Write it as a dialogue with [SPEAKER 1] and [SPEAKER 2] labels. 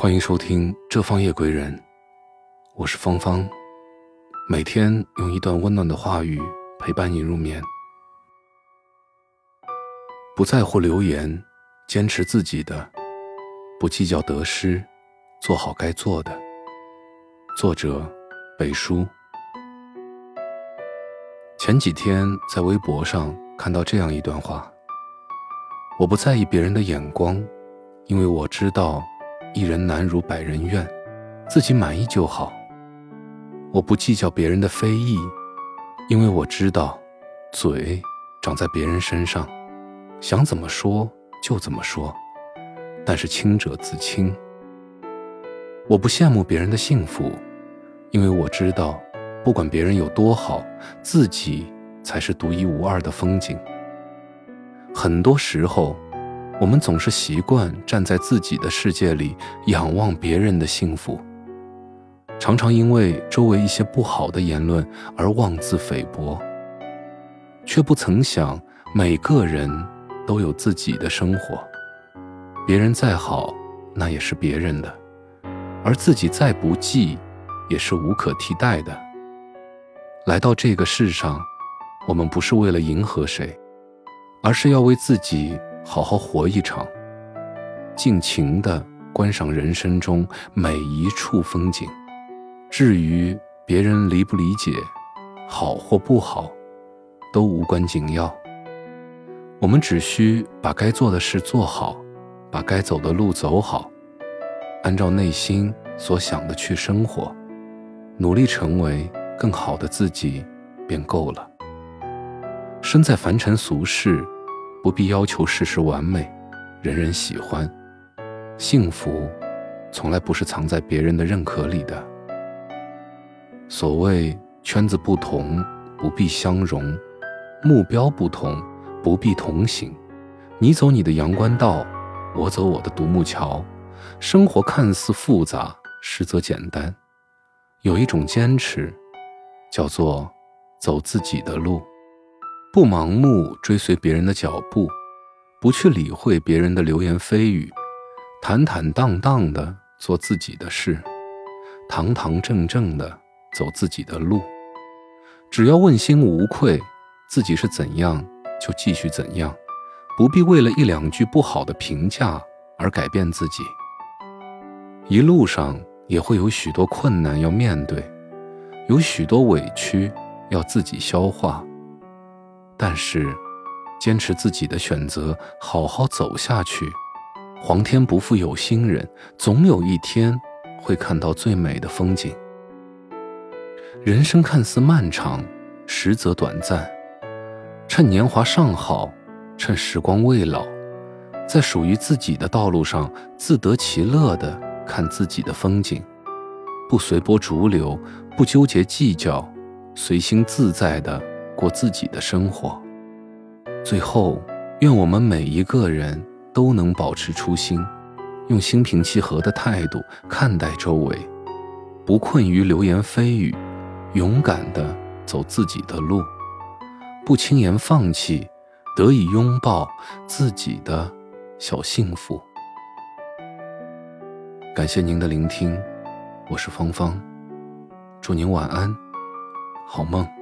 [SPEAKER 1] 欢迎收听《这方夜归人》，我是芳芳，每天用一段温暖的话语陪伴你入眠。不在乎流言，坚持自己的，不计较得失，做好该做的。作者：北叔。前几天在微博上看到这样一段话：我不在意别人的眼光，因为我知道。一人难如百人愿，自己满意就好。我不计较别人的非议，因为我知道，嘴长在别人身上，想怎么说就怎么说。但是清者自清。我不羡慕别人的幸福，因为我知道，不管别人有多好，自己才是独一无二的风景。很多时候。我们总是习惯站在自己的世界里仰望别人的幸福，常常因为周围一些不好的言论而妄自菲薄，却不曾想每个人都有自己的生活，别人再好那也是别人的，而自己再不济也是无可替代的。来到这个世上，我们不是为了迎合谁，而是要为自己。好好活一场，尽情地观赏人生中每一处风景。至于别人理不理解，好或不好，都无关紧要。我们只需把该做的事做好，把该走的路走好，按照内心所想的去生活，努力成为更好的自己，便够了。身在凡尘俗世。不必要求事事完美，人人喜欢。幸福，从来不是藏在别人的认可里的。所谓圈子不同，不必相容；目标不同，不必同行。你走你的阳关道，我走我的独木桥。生活看似复杂，实则简单。有一种坚持，叫做走自己的路。不盲目追随别人的脚步，不去理会别人的流言蜚语，坦坦荡荡的做自己的事，堂堂正正的走自己的路。只要问心无愧，自己是怎样就继续怎样，不必为了一两句不好的评价而改变自己。一路上也会有许多困难要面对，有许多委屈要自己消化。但是，坚持自己的选择，好好走下去。皇天不负有心人，总有一天会看到最美的风景。人生看似漫长，实则短暂。趁年华尚好，趁时光未老，在属于自己的道路上自得其乐的看自己的风景，不随波逐流，不纠结计较，随心自在的。过自己的生活。最后，愿我们每一个人都能保持初心，用心平气和的态度看待周围，不困于流言蜚语，勇敢的走自己的路，不轻言放弃，得以拥抱自己的小幸福。感谢您的聆听，我是芳芳，祝您晚安，好梦。